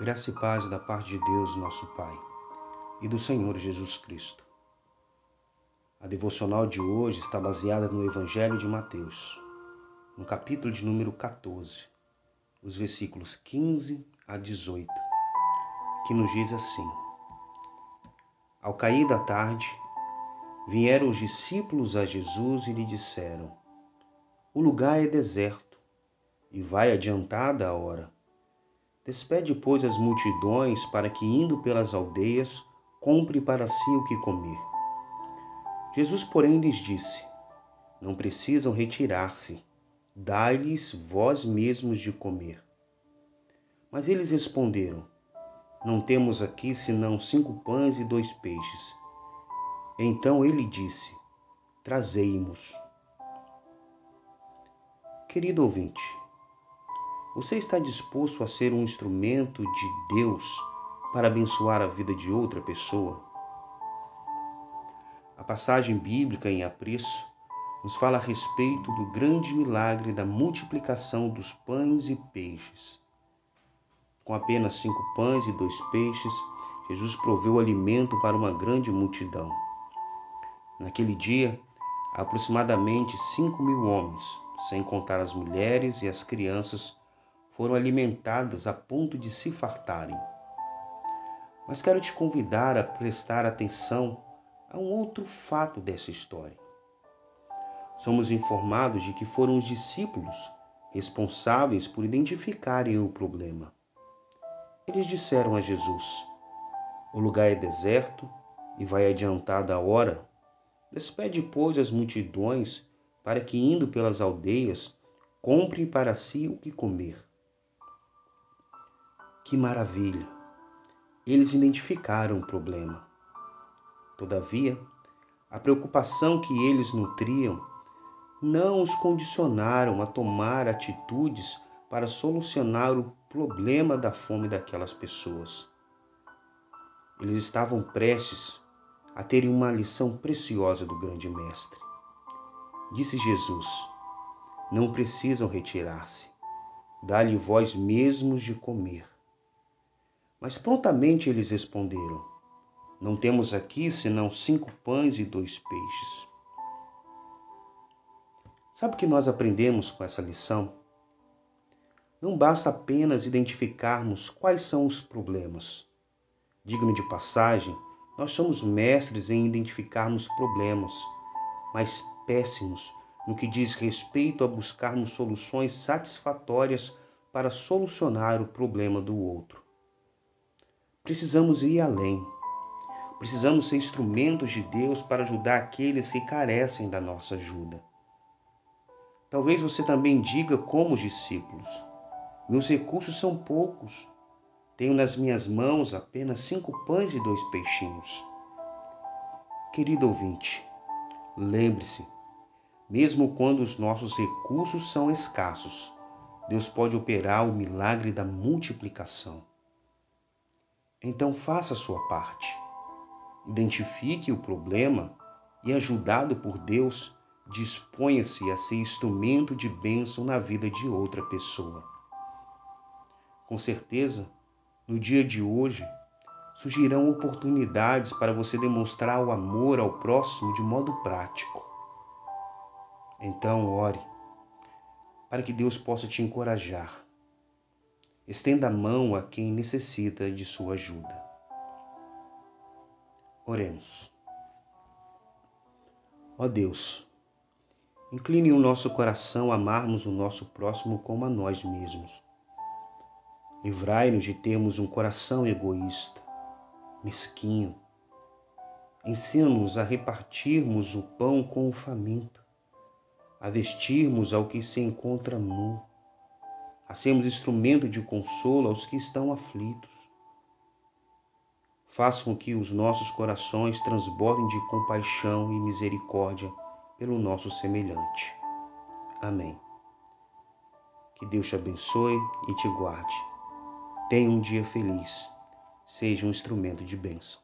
Graça e paz da parte de Deus, nosso Pai, e do Senhor Jesus Cristo. A devocional de hoje está baseada no Evangelho de Mateus, no capítulo de número 14, os versículos 15 a 18, que nos diz assim: Ao cair da tarde, vieram os discípulos a Jesus e lhe disseram: O lugar é deserto e vai adiantada a hora Despede, pois, as multidões para que, indo pelas aldeias, compre para si o que comer. Jesus, porém, lhes disse: Não precisam retirar-se, dai-lhes vós mesmos de comer. Mas eles responderam: Não temos aqui senão cinco pães e dois peixes. Então ele disse: Trazei-mos. Querido ouvinte, você está disposto a ser um instrumento de Deus para abençoar a vida de outra pessoa? A passagem bíblica em apreço nos fala a respeito do grande milagre da multiplicação dos pães e peixes. Com apenas cinco pães e dois peixes, Jesus proveu alimento para uma grande multidão. Naquele dia, aproximadamente cinco mil homens, sem contar as mulheres e as crianças, foram alimentadas a ponto de se fartarem. Mas quero te convidar a prestar atenção a um outro fato dessa história. Somos informados de que foram os discípulos responsáveis por identificarem o problema. Eles disseram a Jesus: O lugar é deserto e vai adiantada a hora. Despede, pois, as multidões para que, indo pelas aldeias, comprem para si o que comer. Que maravilha! Eles identificaram o problema. Todavia, a preocupação que eles nutriam não os condicionaram a tomar atitudes para solucionar o problema da fome daquelas pessoas. Eles estavam prestes a terem uma lição preciosa do grande Mestre. Disse Jesus: Não precisam retirar-se, dá-lhe vós mesmos de comer. Mas prontamente eles responderam: Não temos aqui senão cinco pães e dois peixes. Sabe o que nós aprendemos com essa lição? Não basta apenas identificarmos quais são os problemas. Digno de passagem, nós somos mestres em identificarmos problemas, mas péssimos no que diz respeito a buscarmos soluções satisfatórias para solucionar o problema do outro. Precisamos ir além. Precisamos ser instrumentos de Deus para ajudar aqueles que carecem da nossa ajuda. Talvez você também diga, como os discípulos: Meus recursos são poucos. Tenho nas minhas mãos apenas cinco pães e dois peixinhos. Querido ouvinte, lembre-se: mesmo quando os nossos recursos são escassos, Deus pode operar o milagre da multiplicação. Então faça a sua parte. Identifique o problema e, ajudado por Deus, disponha-se a ser instrumento de bênção na vida de outra pessoa. Com certeza, no dia de hoje, surgirão oportunidades para você demonstrar o amor ao próximo de modo prático. Então, ore, para que Deus possa te encorajar Estenda a mão a quem necessita de sua ajuda. Oremos. Ó Deus, incline o nosso coração a amarmos o nosso próximo como a nós mesmos. Livrai-nos de termos um coração egoísta, mesquinho. Ensina-nos a repartirmos o pão com o faminto, a vestirmos ao que se encontra nu a sermos instrumento de consolo aos que estão aflitos. Faça com que os nossos corações transbordem de compaixão e misericórdia pelo nosso semelhante. Amém. Que Deus te abençoe e te guarde. Tenha um dia feliz. Seja um instrumento de bênção.